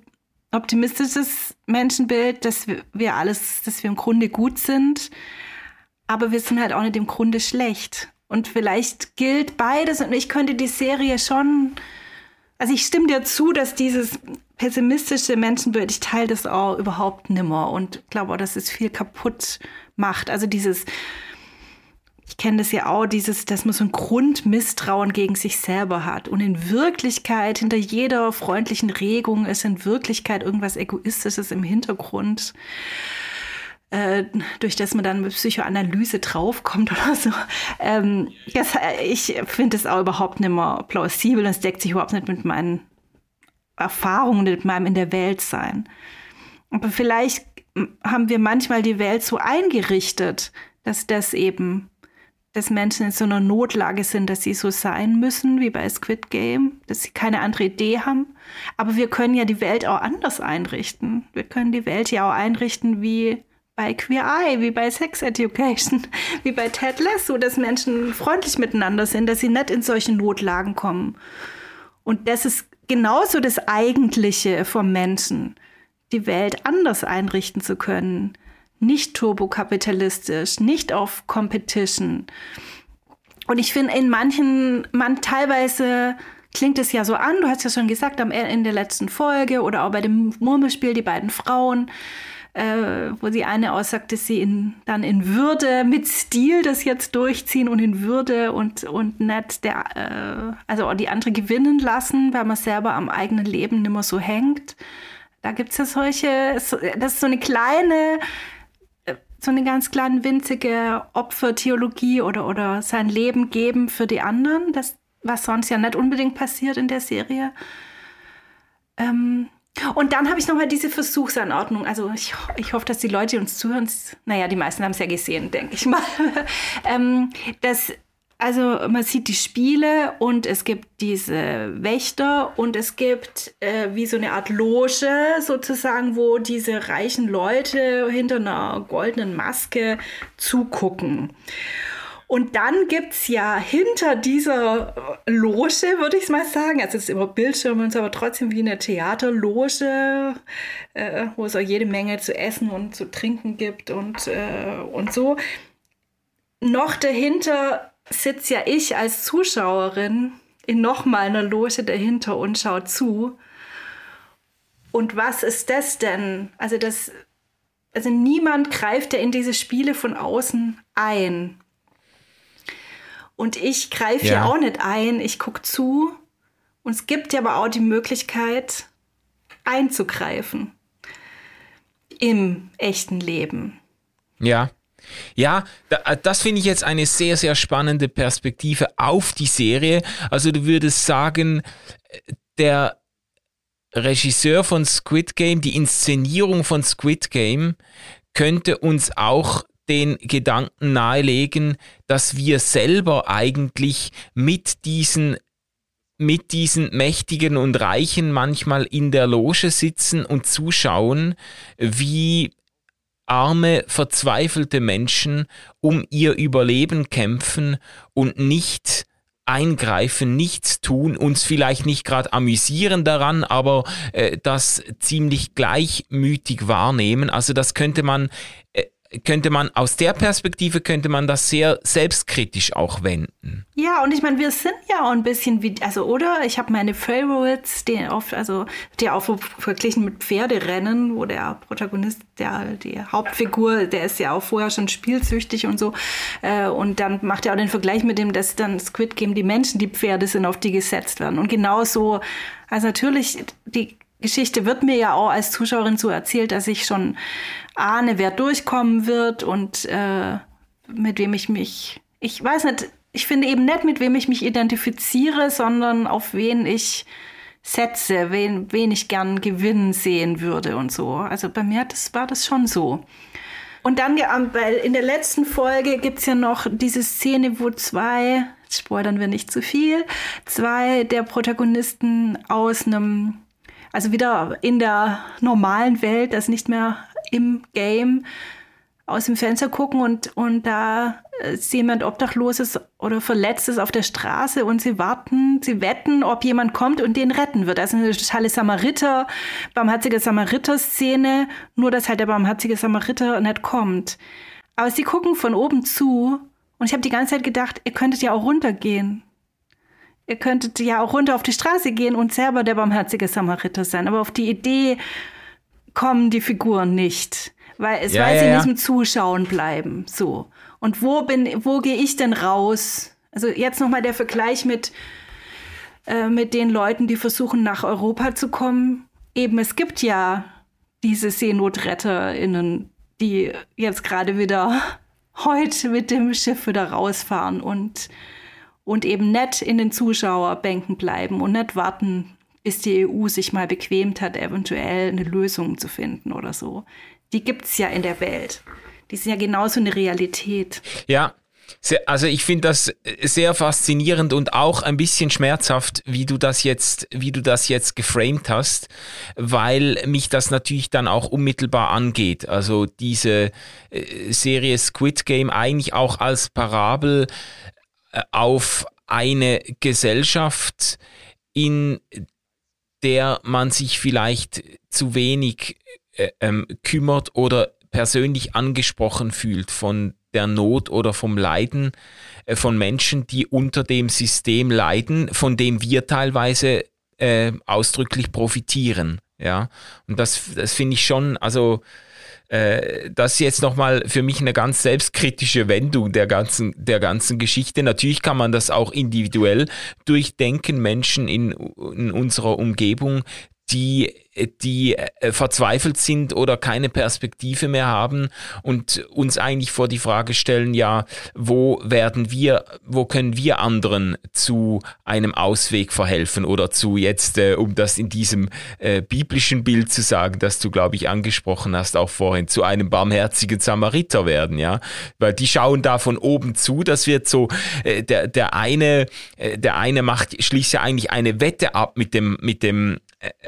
optimistisches Menschenbild, dass wir alles, dass wir im Grunde gut sind, aber wir sind halt auch nicht im Grunde schlecht. Und vielleicht gilt beides und ich könnte die Serie schon also ich stimme dir zu, dass dieses pessimistische Menschenbild, ich teile das auch überhaupt nimmer und glaube auch, dass es viel kaputt macht. Also dieses, ich kenne das ja auch, dieses, dass man so ein Grundmisstrauen gegen sich selber hat. Und in Wirklichkeit, hinter jeder freundlichen Regung ist in Wirklichkeit irgendwas Egoistisches im Hintergrund. Äh, durch das man dann mit Psychoanalyse draufkommt oder so. Ähm, das, ich finde es auch überhaupt nicht mehr plausibel und es deckt sich überhaupt nicht mit meinen Erfahrungen, mit meinem in der Welt sein. Aber vielleicht haben wir manchmal die Welt so eingerichtet, dass das eben, dass Menschen in so einer Notlage sind, dass sie so sein müssen, wie bei Squid Game, dass sie keine andere Idee haben. Aber wir können ja die Welt auch anders einrichten. Wir können die Welt ja auch einrichten, wie bei Queer Eye, wie bei Sex Education, wie bei Ted Lasso, dass Menschen freundlich miteinander sind, dass sie nicht in solche Notlagen kommen. Und das ist genauso das Eigentliche vom Menschen, die Welt anders einrichten zu können. Nicht turbokapitalistisch, nicht auf Competition. Und ich finde, in manchen, man teilweise klingt es ja so an, du hast ja schon gesagt, am Ende der letzten Folge oder auch bei dem Murmelspiel, die beiden Frauen, äh, wo die eine aussagt, dass sie in, dann in Würde mit Stil das jetzt durchziehen und in Würde und, und nicht der, äh, also die andere gewinnen lassen, weil man selber am eigenen Leben nicht mehr so hängt. Da gibt es ja solche, das ist so eine kleine, äh, so eine ganz kleine winzige Opfertheologie oder, oder sein Leben geben für die anderen, das, was sonst ja nicht unbedingt passiert in der Serie. Ähm, und dann habe ich nochmal diese Versuchsanordnung. Also ich, ich hoffe, dass die Leute, uns zuhören, naja, die meisten haben es ja gesehen, denke ich mal. ähm, dass, also man sieht die Spiele und es gibt diese Wächter und es gibt äh, wie so eine Art Loge sozusagen, wo diese reichen Leute hinter einer goldenen Maske zugucken. Und dann gibt es ja hinter dieser Loge, würde ich es mal sagen, also es ist immer Bildschirme und so, aber trotzdem wie eine Theaterloge, äh, wo es auch jede Menge zu essen und zu trinken gibt und, äh, und so. Noch dahinter sitze ja ich als Zuschauerin in nochmal einer Loge dahinter und schaue zu. Und was ist das denn? Also das, also niemand greift ja in diese Spiele von außen ein. Und ich greife ja. hier auch nicht ein, ich gucke zu. Und es gibt ja aber auch die Möglichkeit, einzugreifen im echten Leben. Ja. Ja, das finde ich jetzt eine sehr, sehr spannende Perspektive auf die Serie. Also du würdest sagen, der Regisseur von Squid Game, die Inszenierung von Squid Game könnte uns auch den Gedanken nahelegen, dass wir selber eigentlich mit diesen mit diesen Mächtigen und Reichen manchmal in der Loge sitzen und zuschauen, wie arme, verzweifelte Menschen um ihr Überleben kämpfen und nicht eingreifen, nichts tun, uns vielleicht nicht gerade amüsieren daran, aber äh, das ziemlich gleichmütig wahrnehmen. Also das könnte man äh, könnte man aus der Perspektive könnte man das sehr selbstkritisch auch wenden. Ja, und ich meine, wir sind ja auch ein bisschen wie, also oder ich habe meine Favorites, die oft, also die auch verglichen mit Pferderennen, wo der Protagonist, der die Hauptfigur, der ist ja auch vorher schon spielsüchtig und so, äh, und dann macht er auch den Vergleich mit dem, dass dann Squid Game die Menschen, die Pferde sind, auf die gesetzt werden. Und genauso, also natürlich die Geschichte wird mir ja auch als Zuschauerin so erzählt, dass ich schon ahne, wer durchkommen wird und äh, mit wem ich mich, ich weiß nicht, ich finde eben nicht, mit wem ich mich identifiziere, sondern auf wen ich setze, wen, wen ich gern gewinnen sehen würde und so. Also bei mir das, war das schon so. Und dann, weil in der letzten Folge gibt es ja noch diese Szene, wo zwei, spoilern wir nicht zu viel, zwei der Protagonisten aus einem, also wieder in der normalen Welt, das nicht mehr im Game aus dem Fenster gucken und, und da ist jemand Obdachloses oder Verletztes auf der Straße und sie warten, sie wetten, ob jemand kommt und den retten wird. Also eine totale Samariter, barmherzige Samariter-Szene, nur dass halt der barmherzige Samariter nicht kommt. Aber sie gucken von oben zu und ich habe die ganze Zeit gedacht, ihr könntet ja auch runtergehen. Ihr könntet ja auch runter auf die Straße gehen und selber der barmherzige Samariter sein. Aber auf die Idee kommen die Figuren nicht, weil es, ja, weil ja, sie ja. in diesem Zuschauen bleiben. So. Und wo bin, wo gehe ich denn raus? Also jetzt nochmal der Vergleich mit, äh, mit den Leuten, die versuchen, nach Europa zu kommen. Eben, es gibt ja diese SeenotretterInnen, die jetzt gerade wieder heute mit dem Schiff wieder rausfahren und, und eben nicht in den Zuschauerbänken bleiben und nicht warten, bis die EU sich mal bequemt hat, eventuell eine Lösung zu finden oder so. Die gibt es ja in der Welt. Die sind ja genauso eine Realität. Ja, also ich finde das sehr faszinierend und auch ein bisschen schmerzhaft, wie du das jetzt, wie du das jetzt geframed hast, weil mich das natürlich dann auch unmittelbar angeht. Also diese äh, Serie Squid Game eigentlich auch als Parabel äh, auf eine Gesellschaft, in der man sich vielleicht zu wenig äh, ähm, kümmert oder persönlich angesprochen fühlt von der Not oder vom Leiden äh, von Menschen, die unter dem System leiden, von dem wir teilweise äh, ausdrücklich profitieren. Ja, und das, das finde ich schon, also äh, das jetzt nochmal für mich eine ganz selbstkritische Wendung der ganzen, der ganzen Geschichte. Natürlich kann man das auch individuell durchdenken, Menschen in, in unserer Umgebung, die die äh, verzweifelt sind oder keine Perspektive mehr haben und uns eigentlich vor die Frage stellen, ja, wo werden wir, wo können wir anderen zu einem Ausweg verhelfen oder zu jetzt, äh, um das in diesem äh, biblischen Bild zu sagen, das du, glaube ich, angesprochen hast, auch vorhin, zu einem barmherzigen Samariter werden, ja, weil die schauen da von oben zu, das wird so, äh, der, der eine, äh, der eine macht, schließt ja eigentlich eine Wette ab mit dem, mit dem,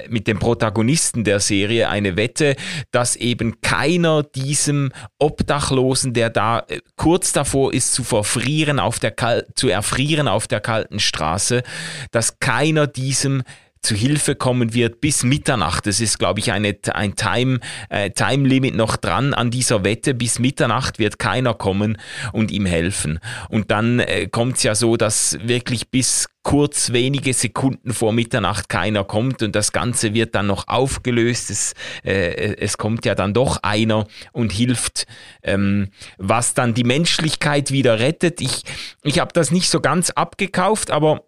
mit dem Protagonisten der Serie eine Wette, dass eben keiner diesem Obdachlosen, der da äh, kurz davor ist zu verfrieren auf der zu erfrieren auf der kalten Straße, dass keiner diesem zu Hilfe kommen wird bis Mitternacht. Es ist, glaube ich, eine, ein Time, äh, Time Limit noch dran an dieser Wette. Bis Mitternacht wird keiner kommen und ihm helfen. Und dann äh, kommt es ja so, dass wirklich bis kurz wenige Sekunden vor Mitternacht keiner kommt und das Ganze wird dann noch aufgelöst. Es, äh, es kommt ja dann doch einer und hilft, ähm, was dann die Menschlichkeit wieder rettet. Ich, ich habe das nicht so ganz abgekauft, aber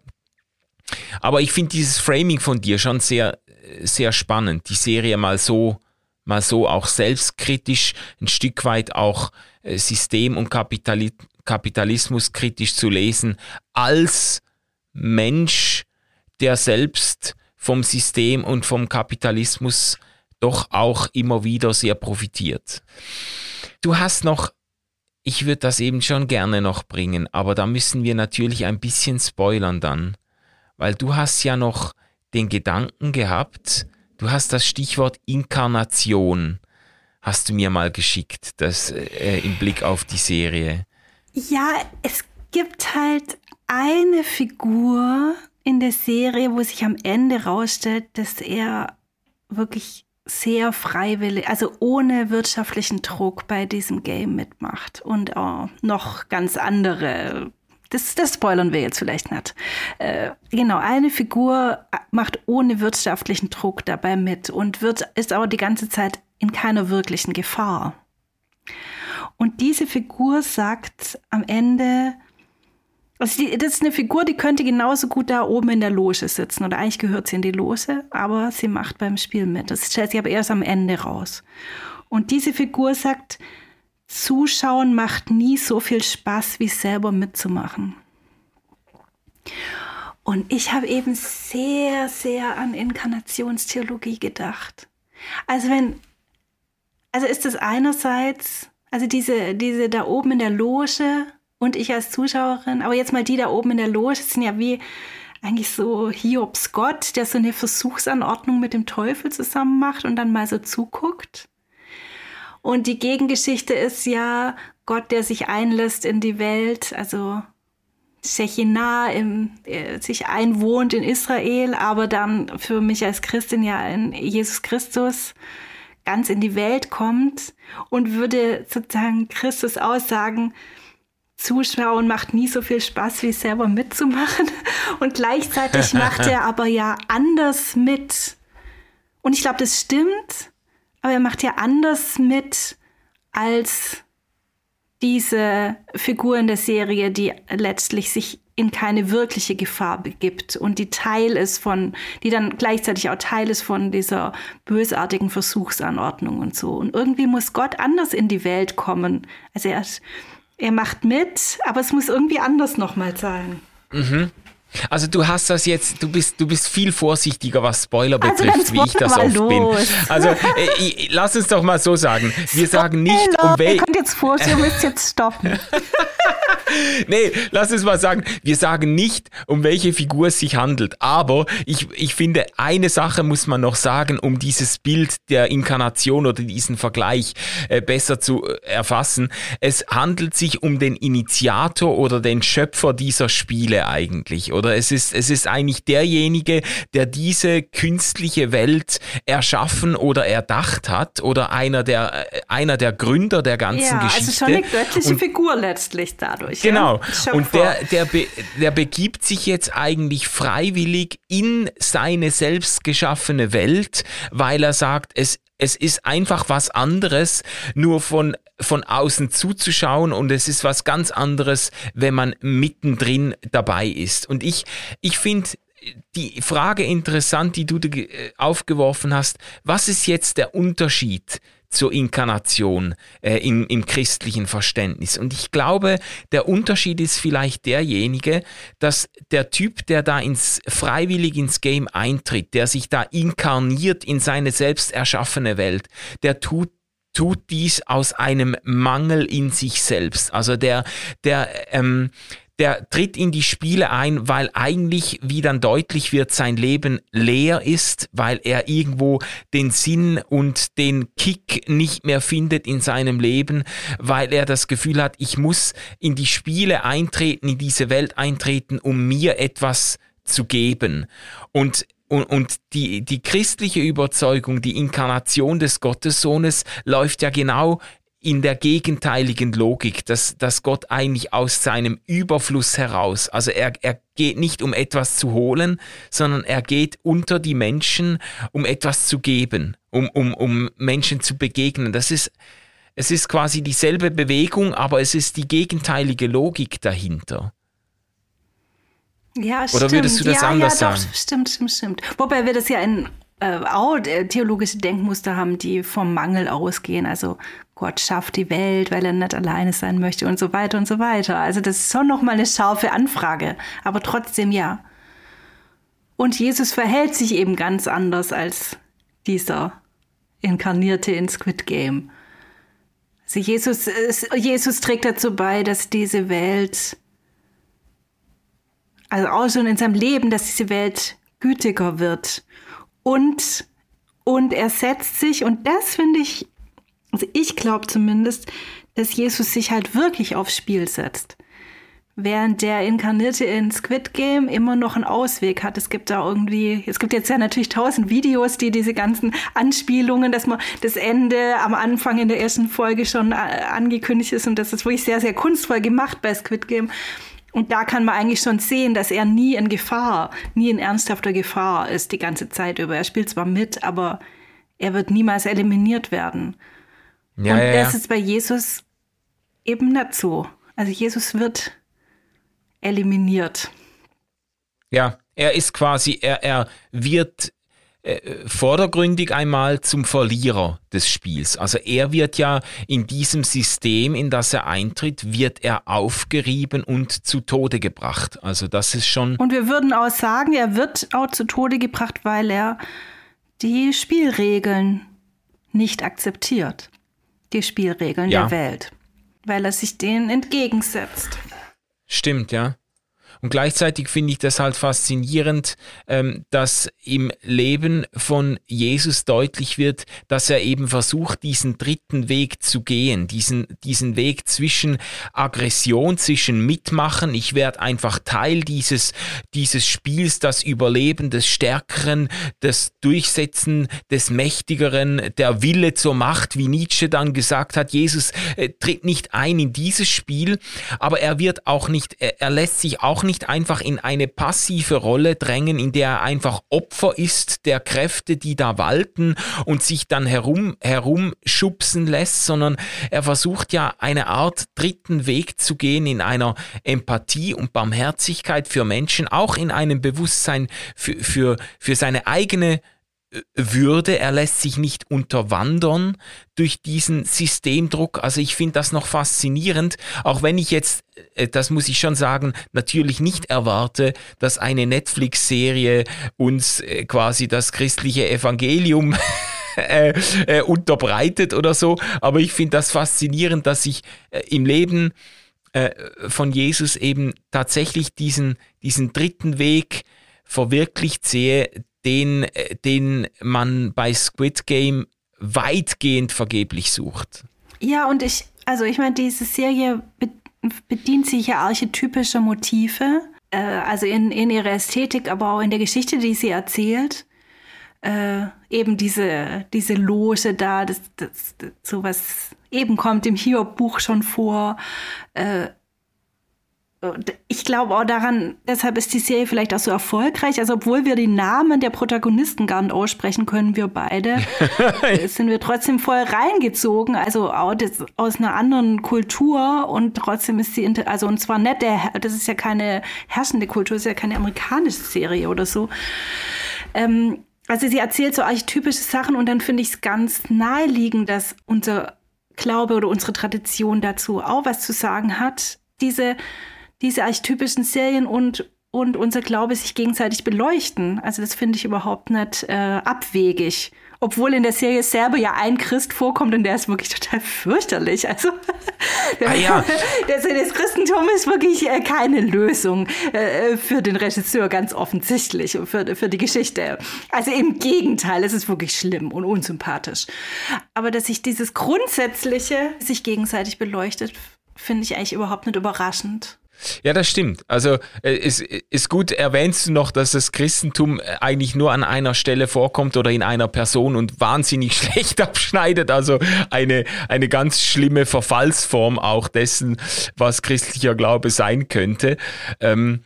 aber ich finde dieses Framing von dir schon sehr, sehr spannend, die Serie mal so, mal so auch selbstkritisch, ein Stück weit auch äh, System- und Kapitali Kapitalismus kritisch zu lesen, als Mensch, der selbst vom System und vom Kapitalismus doch auch immer wieder sehr profitiert. Du hast noch, ich würde das eben schon gerne noch bringen, aber da müssen wir natürlich ein bisschen spoilern dann. Weil du hast ja noch den Gedanken gehabt, du hast das Stichwort Inkarnation, hast du mir mal geschickt, das äh, im Blick auf die Serie. Ja, es gibt halt eine Figur in der Serie, wo sich am Ende rausstellt, dass er wirklich sehr freiwillig, also ohne wirtschaftlichen Druck bei diesem Game mitmacht und auch noch ganz andere. Das, das spoilern wir jetzt vielleicht nicht. Äh, genau, eine Figur macht ohne wirtschaftlichen Druck dabei mit und wird, ist aber die ganze Zeit in keiner wirklichen Gefahr. Und diese Figur sagt am Ende, also die, das ist eine Figur, die könnte genauso gut da oben in der Loge sitzen. Oder eigentlich gehört sie in die Loge, aber sie macht beim Spiel mit. Das stellt sich aber erst am Ende raus. Und diese Figur sagt, Zuschauen macht nie so viel Spaß, wie selber mitzumachen. Und ich habe eben sehr, sehr an Inkarnationstheologie gedacht. Also wenn, also ist das einerseits, also diese, diese da oben in der Loge, und ich als Zuschauerin. Aber jetzt mal die da oben in der Loge sind ja wie eigentlich so Hiobs Gott, der so eine Versuchsanordnung mit dem Teufel zusammen macht und dann mal so zuguckt. Und die Gegengeschichte ist ja Gott, der sich einlässt in die Welt, also Shechinah im, äh, sich einwohnt in Israel, aber dann für mich als Christin ja in Jesus Christus ganz in die Welt kommt und würde sozusagen Christus aussagen, Zuschauen macht nie so viel Spaß, wie selber mitzumachen. Und gleichzeitig macht er aber ja anders mit. Und ich glaube, das stimmt, aber er macht ja anders mit als diese Figur in der Serie, die letztlich sich in keine wirkliche Gefahr begibt und die Teil ist von, die dann gleichzeitig auch Teil ist von dieser bösartigen Versuchsanordnung und so. Und irgendwie muss Gott anders in die Welt kommen. Also er er macht mit, aber es muss irgendwie anders nochmal sein. Mhm. Also du hast das jetzt, du bist, du bist viel vorsichtiger, was Spoiler also betrifft, also wie ich das oft los. bin. Also äh, lass uns doch mal so sagen. Wir sagen nicht, hey, um welche. Ihr könnt jetzt vor, ihr müsst jetzt stoppen. nee, lass uns mal sagen, wir sagen nicht, um welche Figur es sich handelt. Aber ich, ich finde, eine Sache muss man noch sagen, um dieses Bild der Inkarnation oder diesen Vergleich äh, besser zu äh, erfassen. Es handelt sich um den Initiator oder den Schöpfer dieser Spiele eigentlich. Oder es ist, es ist eigentlich derjenige, der diese künstliche Welt erschaffen oder erdacht hat oder einer der, äh, einer der Gründer der ganzen ja, Geschichte. Also schon eine göttliche Und, Figur letztlich dadurch. Genau. Ja? Und der, der, be, der begibt sich jetzt eigentlich freiwillig in seine selbst geschaffene Welt, weil er sagt, es, es ist einfach was anderes, nur von, von außen zuzuschauen und es ist was ganz anderes, wenn man mittendrin dabei ist. Und ich, ich finde, die Frage interessant, die du äh, aufgeworfen hast, was ist jetzt der Unterschied zur Inkarnation äh, im, im christlichen Verständnis. Und ich glaube, der Unterschied ist vielleicht derjenige, dass der Typ, der da ins freiwillig ins Game eintritt, der sich da inkarniert in seine selbst erschaffene Welt, der tut tut dies aus einem Mangel in sich selbst. Also der, der, ähm, der tritt in die Spiele ein, weil eigentlich, wie dann deutlich wird, sein Leben leer ist, weil er irgendwo den Sinn und den Kick nicht mehr findet in seinem Leben, weil er das Gefühl hat, ich muss in die Spiele eintreten, in diese Welt eintreten, um mir etwas zu geben. Und und, und die, die christliche Überzeugung, die Inkarnation des Gottessohnes läuft ja genau in der gegenteiligen Logik, dass, dass Gott eigentlich aus seinem Überfluss heraus, also er, er geht nicht um etwas zu holen, sondern er geht unter die Menschen, um etwas zu geben, um, um, um Menschen zu begegnen. Das ist, es ist quasi dieselbe Bewegung, aber es ist die gegenteilige Logik dahinter. Ja, Oder würdest du das ja, anders ja, doch, sagen? Stimmt, stimmt, stimmt. Wobei wir das ja in äh, auch äh, theologische Denkmuster haben, die vom Mangel ausgehen. Also Gott schafft die Welt, weil er nicht alleine sein möchte und so weiter und so weiter. Also das ist schon nochmal eine scharfe Anfrage, aber trotzdem ja. Und Jesus verhält sich eben ganz anders als dieser Inkarnierte in Squid Game. Also Jesus, Jesus trägt dazu bei, dass diese Welt also auch schon in seinem Leben, dass diese Welt gütiger wird. Und, und er setzt sich, und das finde ich, also ich glaube zumindest, dass Jesus sich halt wirklich aufs Spiel setzt während der Inkarnierte in Squid Game immer noch einen Ausweg hat. Es gibt da irgendwie, es gibt jetzt ja natürlich tausend Videos, die diese ganzen Anspielungen, dass man das Ende am Anfang in der ersten Folge schon äh, angekündigt ist und das ist wirklich sehr, sehr kunstvoll gemacht bei Squid Game. Und da kann man eigentlich schon sehen, dass er nie in Gefahr, nie in ernsthafter Gefahr ist die ganze Zeit über. Er spielt zwar mit, aber er wird niemals eliminiert werden. Ja, und ja, das ja. ist bei Jesus eben nicht so. Also Jesus wird eliminiert. Ja, er ist quasi, er, er wird äh, vordergründig einmal zum Verlierer des Spiels. Also er wird ja in diesem System, in das er eintritt, wird er aufgerieben und zu Tode gebracht. Also das ist schon. Und wir würden auch sagen, er wird auch zu Tode gebracht, weil er die Spielregeln nicht akzeptiert. Die Spielregeln ja. der Welt. Weil er sich denen entgegensetzt. Stimmt, ja. Und gleichzeitig finde ich das halt faszinierend, ähm, dass im Leben von Jesus deutlich wird, dass er eben versucht, diesen dritten Weg zu gehen, diesen, diesen Weg zwischen Aggression, zwischen Mitmachen, ich werde einfach Teil dieses, dieses Spiels, das Überleben des Stärkeren, das Durchsetzen des Mächtigeren, der Wille zur Macht, wie Nietzsche dann gesagt hat, Jesus äh, tritt nicht ein in dieses Spiel, aber er wird auch nicht, er, er lässt sich auch nicht nicht einfach in eine passive Rolle drängen, in der er einfach Opfer ist der Kräfte, die da walten und sich dann herum, herumschubsen lässt, sondern er versucht ja eine Art dritten Weg zu gehen in einer Empathie und Barmherzigkeit für Menschen, auch in einem Bewusstsein für, für, für seine eigene würde. Er lässt sich nicht unterwandern durch diesen Systemdruck. Also ich finde das noch faszinierend, auch wenn ich jetzt, äh, das muss ich schon sagen, natürlich nicht erwarte, dass eine Netflix-Serie uns äh, quasi das christliche Evangelium äh, unterbreitet oder so. Aber ich finde das faszinierend, dass ich im Leben von Jesus eben tatsächlich diesen, diesen dritten Weg verwirklicht sehe, den, äh, den man bei Squid Game weitgehend vergeblich sucht. Ja, und ich, also ich meine, diese Serie bedient sich ja archetypischer Motive, äh, also in, in ihrer Ästhetik, aber auch in der Geschichte, die sie erzählt. Äh, eben diese, diese Loge da, das, das, das, sowas eben kommt im Hiob-Buch schon vor. Äh, ich glaube auch daran, deshalb ist die Serie vielleicht auch so erfolgreich. Also obwohl wir die Namen der Protagonisten gar nicht aussprechen können, wir beide, sind wir trotzdem voll reingezogen. Also auch das, aus einer anderen Kultur und trotzdem ist sie, also und zwar nicht der, das ist ja keine herrschende Kultur, das ist ja keine amerikanische Serie oder so. Ähm, also sie erzählt so archetypische Sachen und dann finde ich es ganz naheliegend, dass unser Glaube oder unsere Tradition dazu auch was zu sagen hat. Diese diese archetypischen Serien und, und unser Glaube sich gegenseitig beleuchten. Also das finde ich überhaupt nicht äh, abwegig. Obwohl in der Serie selber ja ein Christ vorkommt und der ist wirklich total fürchterlich. Also ah, ja. das, das Christentum ist wirklich äh, keine Lösung äh, für den Regisseur, ganz offensichtlich, und für, für die Geschichte. Also im Gegenteil, es ist wirklich schlimm und unsympathisch. Aber dass sich dieses Grundsätzliche sich gegenseitig beleuchtet, finde ich eigentlich überhaupt nicht überraschend. Ja, das stimmt. Also äh, es ist gut, erwähnst du noch, dass das Christentum eigentlich nur an einer Stelle vorkommt oder in einer Person und wahnsinnig schlecht abschneidet. Also eine, eine ganz schlimme Verfallsform auch dessen, was christlicher Glaube sein könnte. Ähm,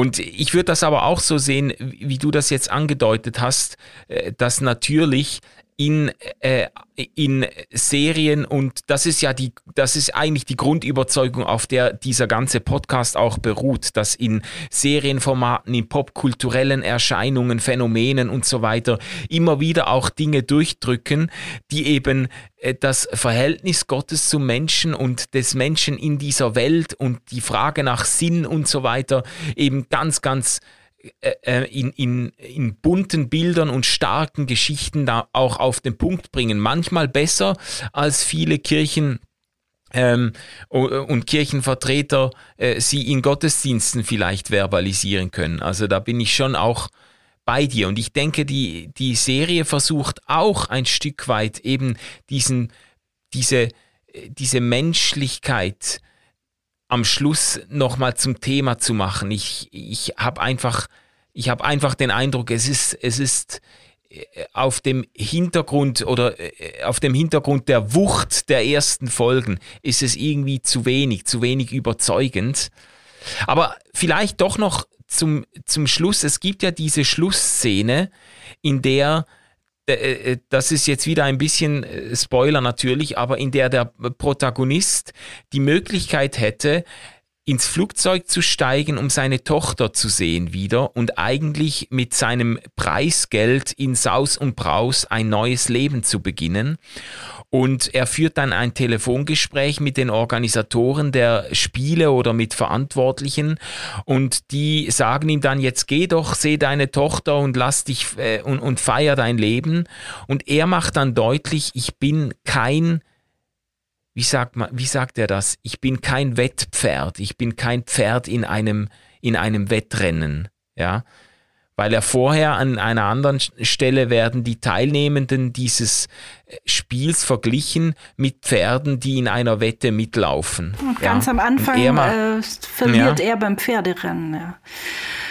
und ich würde das aber auch so sehen, wie du das jetzt angedeutet hast, äh, dass natürlich in, äh, in Serien und das ist ja die, das ist eigentlich die Grundüberzeugung, auf der dieser ganze Podcast auch beruht, dass in Serienformaten, in popkulturellen Erscheinungen, Phänomenen und so weiter immer wieder auch Dinge durchdrücken, die eben äh, das Verhältnis Gottes zum Menschen und des Menschen in dieser Welt und die Frage nach Sinn und so weiter eben ganz, ganz in, in, in bunten Bildern und starken Geschichten da auch auf den Punkt bringen. Manchmal besser als viele Kirchen ähm, und Kirchenvertreter äh, sie in Gottesdiensten vielleicht verbalisieren können. Also da bin ich schon auch bei dir. Und ich denke, die, die Serie versucht auch ein Stück weit eben diesen, diese, diese Menschlichkeit am Schluss nochmal zum Thema zu machen. Ich, ich habe einfach, ich habe einfach den Eindruck, es ist, es ist äh, auf dem Hintergrund oder äh, auf dem Hintergrund der Wucht der ersten Folgen ist es irgendwie zu wenig, zu wenig überzeugend. Aber vielleicht doch noch zum, zum Schluss, es gibt ja diese Schlussszene, in der das ist jetzt wieder ein bisschen äh, Spoiler natürlich, aber in der der Protagonist die Möglichkeit hätte, ins Flugzeug zu steigen, um seine Tochter zu sehen wieder und eigentlich mit seinem Preisgeld in Saus und Braus ein neues Leben zu beginnen. Und er führt dann ein Telefongespräch mit den Organisatoren der Spiele oder mit Verantwortlichen und die sagen ihm dann, jetzt geh doch, seh deine Tochter und lass dich äh, und, und feier dein Leben. Und er macht dann deutlich, ich bin kein wie sagt man, wie sagt er das? Ich bin kein Wettpferd, ich bin kein Pferd in einem, in einem Wettrennen, ja weil er vorher an einer anderen Stelle werden die Teilnehmenden dieses äh, Spiels verglichen mit Pferden, die in einer Wette mitlaufen. Und ganz ja. am Anfang er äh, verliert ja. er beim Pferderennen. Ja.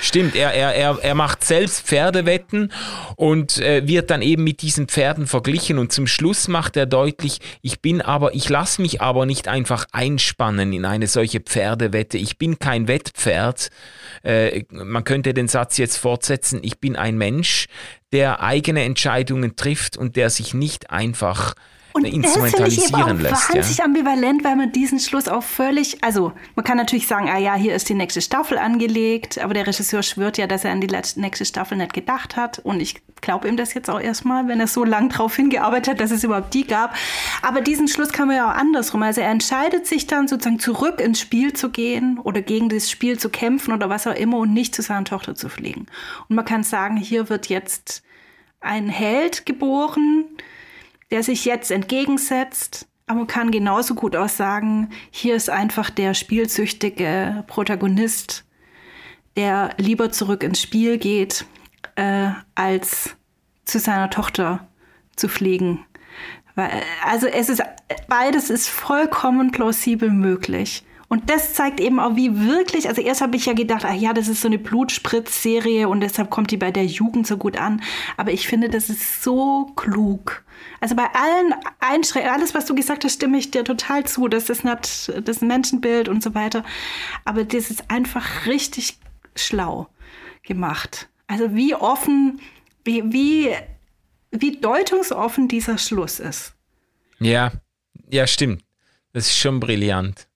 Stimmt, er, er, er, er macht selbst Pferdewetten und äh, wird dann eben mit diesen Pferden verglichen und zum Schluss macht er deutlich, ich bin aber, ich lasse mich aber nicht einfach einspannen in eine solche Pferdewette. Ich bin kein Wettpferd. Äh, man könnte den Satz jetzt fortsetzen, ich bin ein Mensch, der eigene Entscheidungen trifft und der sich nicht einfach und instrumentalisieren das finde ich lässt. wahnsinnig ja. ambivalent, weil man diesen Schluss auch völlig, also man kann natürlich sagen, ah ja, hier ist die nächste Staffel angelegt, aber der Regisseur schwört ja, dass er an die nächste Staffel nicht gedacht hat und ich glaube ihm das jetzt auch erstmal, wenn er so lang darauf hingearbeitet hat, dass es überhaupt die gab. Aber diesen Schluss kann man ja auch andersrum. Also er entscheidet sich dann sozusagen zurück ins Spiel zu gehen oder gegen das Spiel zu kämpfen oder was auch immer und nicht zu seiner Tochter zu fliegen. Und man kann sagen, hier wird jetzt ein Held geboren, der sich jetzt entgegensetzt. Aber man kann genauso gut auch sagen, hier ist einfach der spielsüchtige Protagonist, der lieber zurück ins Spiel geht, äh, als zu seiner Tochter zu fliegen. Also es ist beides ist vollkommen plausibel möglich. Und das zeigt eben auch, wie wirklich, also erst habe ich ja gedacht, ach ja, das ist so eine Blutspritzserie und deshalb kommt die bei der Jugend so gut an. Aber ich finde, das ist so klug. Also bei allen Einschränkungen, alles, was du gesagt hast, stimme ich dir total zu. Das ist nicht das Menschenbild und so weiter. Aber das ist einfach richtig schlau gemacht. Also wie offen, wie, wie, wie deutungsoffen dieser Schluss ist. Ja, ja, stimmt. Das ist schon brillant.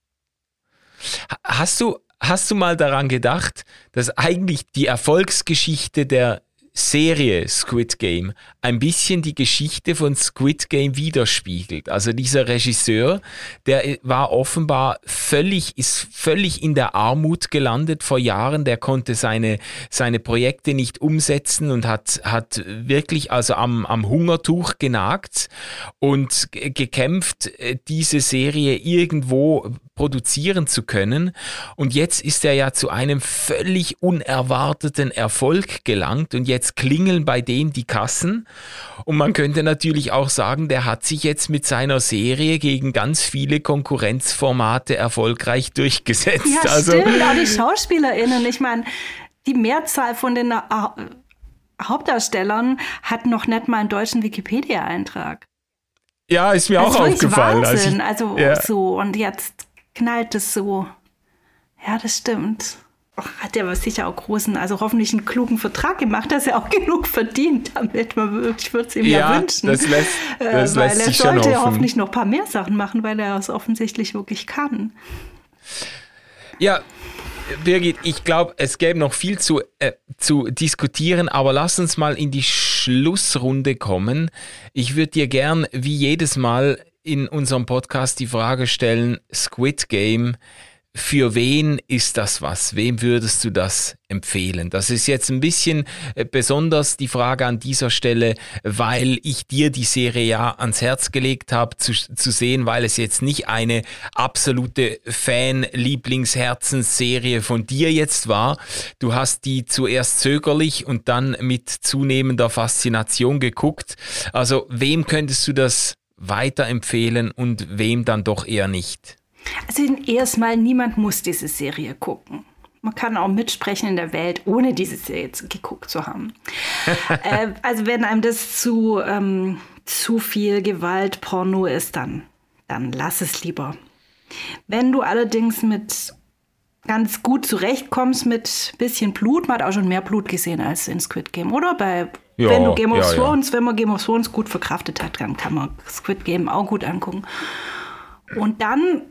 Hast du, hast du mal daran gedacht, dass eigentlich die Erfolgsgeschichte der Serie Squid Game ein bisschen die Geschichte von Squid Game widerspiegelt. Also dieser Regisseur, der war offenbar völlig, ist völlig in der Armut gelandet vor Jahren. Der konnte seine, seine Projekte nicht umsetzen und hat, hat wirklich also am, am Hungertuch genagt und gekämpft, äh, diese Serie irgendwo produzieren zu können. Und jetzt ist er ja zu einem völlig unerwarteten Erfolg gelangt und jetzt klingeln bei dem die Kassen. Und man könnte natürlich auch sagen, der hat sich jetzt mit seiner Serie gegen ganz viele Konkurrenzformate erfolgreich durchgesetzt. Ja, also, stimmt, auch die SchauspielerInnen. Ich meine, die Mehrzahl von den äh, Hauptdarstellern hat noch nicht mal einen deutschen Wikipedia-Eintrag. Ja, ist mir das auch aufgefallen. Wahnsinn. Also, also ja. so, und jetzt knallt es so. Ja, das stimmt. Hat er sicher auch großen, also hoffentlich einen klugen Vertrag gemacht, dass er auch genug verdient damit. Ich würde es ihm ja, ja wünschen. Das lässt, äh, das weil lässt er sollte ja hoffentlich noch ein paar mehr Sachen machen, weil er es offensichtlich wirklich kann. Ja, Birgit, ich glaube, es gäbe noch viel zu, äh, zu diskutieren, aber lass uns mal in die Schlussrunde kommen. Ich würde dir gern, wie jedes Mal, in unserem Podcast die Frage stellen, Squid Game, für wen ist das was? Wem würdest du das empfehlen? Das ist jetzt ein bisschen äh, besonders die Frage an dieser Stelle, weil ich dir die Serie ja ans Herz gelegt habe zu, zu sehen, weil es jetzt nicht eine absolute Fan-Lieblingsherzensserie von dir jetzt war. Du hast die zuerst zögerlich und dann mit zunehmender Faszination geguckt. Also wem könntest du das weiterempfehlen und wem dann doch eher nicht? Also erstmal, niemand muss diese Serie gucken. Man kann auch mitsprechen in der Welt, ohne diese Serie geguckt zu haben. äh, also wenn einem das zu, ähm, zu viel Gewalt, Porno ist, dann, dann lass es lieber. Wenn du allerdings mit ganz gut zurechtkommst mit bisschen Blut, man hat auch schon mehr Blut gesehen als in Squid Game, oder? Bei, ja, wenn du Game of ja, Thrones, ja. wenn man Game of Thrones gut verkraftet hat, dann kann man Squid Game auch gut angucken. Und dann,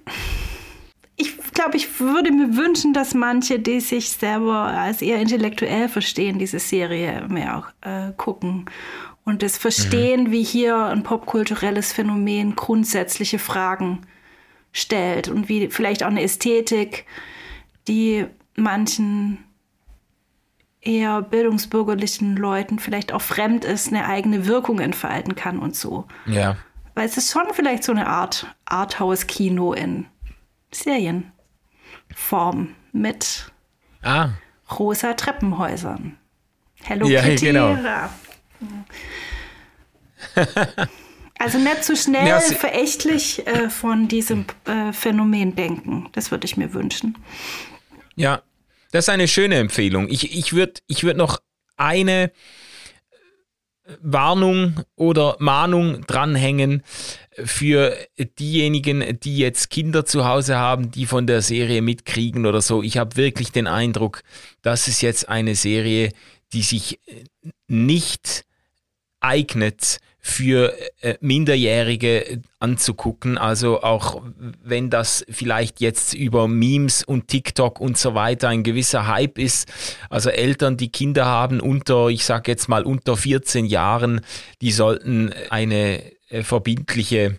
ich glaube, ich würde mir wünschen, dass manche, die sich selber als eher intellektuell verstehen, diese Serie mehr auch äh, gucken und das verstehen, mhm. wie hier ein popkulturelles Phänomen grundsätzliche Fragen stellt und wie vielleicht auch eine Ästhetik, die manchen eher bildungsbürgerlichen Leuten vielleicht auch fremd ist, eine eigene Wirkung entfalten kann und so. Ja. Weil es ist schon vielleicht so eine Art Arthouse-Kino in Serienform mit ah. rosa Treppenhäusern. Hello ja, Kitty. Genau. also nicht zu so schnell ja, verächtlich äh, von diesem äh, Phänomen denken. Das würde ich mir wünschen. Ja, das ist eine schöne Empfehlung. Ich, ich würde ich würd noch eine Warnung oder Mahnung dranhängen für diejenigen, die jetzt Kinder zu Hause haben, die von der Serie mitkriegen oder so. Ich habe wirklich den Eindruck, das ist jetzt eine Serie, die sich nicht eignet für äh, Minderjährige anzugucken. Also auch wenn das vielleicht jetzt über Memes und TikTok und so weiter ein gewisser Hype ist. Also Eltern, die Kinder haben unter, ich sage jetzt mal unter 14 Jahren, die sollten eine äh, verbindliche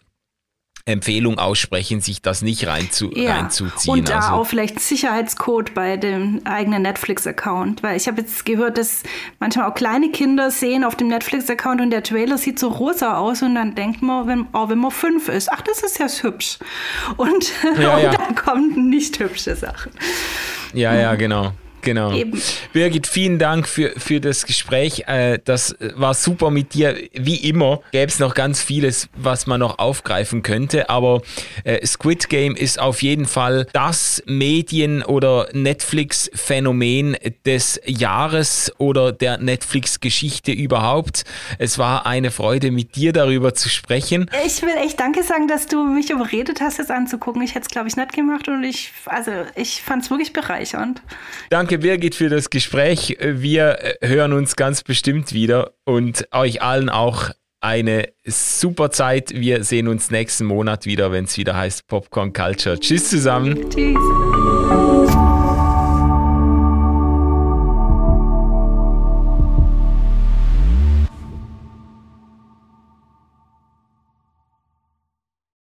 Empfehlung aussprechen, sich das nicht reinzu ja. reinzuziehen. Und da also. auch vielleicht Sicherheitscode bei dem eigenen Netflix-Account, weil ich habe jetzt gehört, dass manchmal auch kleine Kinder sehen auf dem Netflix-Account und der Trailer sieht so rosa aus und dann denkt man, wenn, oh, wenn man fünf ist, ach, das ist ja hübsch. Und, ja, und ja. dann kommen nicht hübsche Sachen. Ja, ja, genau. Genau. Eben. Birgit, vielen Dank für, für das Gespräch. Äh, das war super mit dir. Wie immer gäbe es noch ganz vieles, was man noch aufgreifen könnte. Aber äh, Squid Game ist auf jeden Fall das Medien- oder Netflix-Phänomen des Jahres oder der Netflix-Geschichte überhaupt. Es war eine Freude, mit dir darüber zu sprechen. Ich will echt Danke sagen, dass du mich überredet hast, es anzugucken. Ich hätte es, glaube ich, nicht gemacht und ich, also ich fand es wirklich bereichernd. Danke Danke, Birgit, für das Gespräch. Wir hören uns ganz bestimmt wieder und euch allen auch eine super Zeit. Wir sehen uns nächsten Monat wieder, wenn es wieder heißt Popcorn Culture. Tschüss zusammen. Tschüss.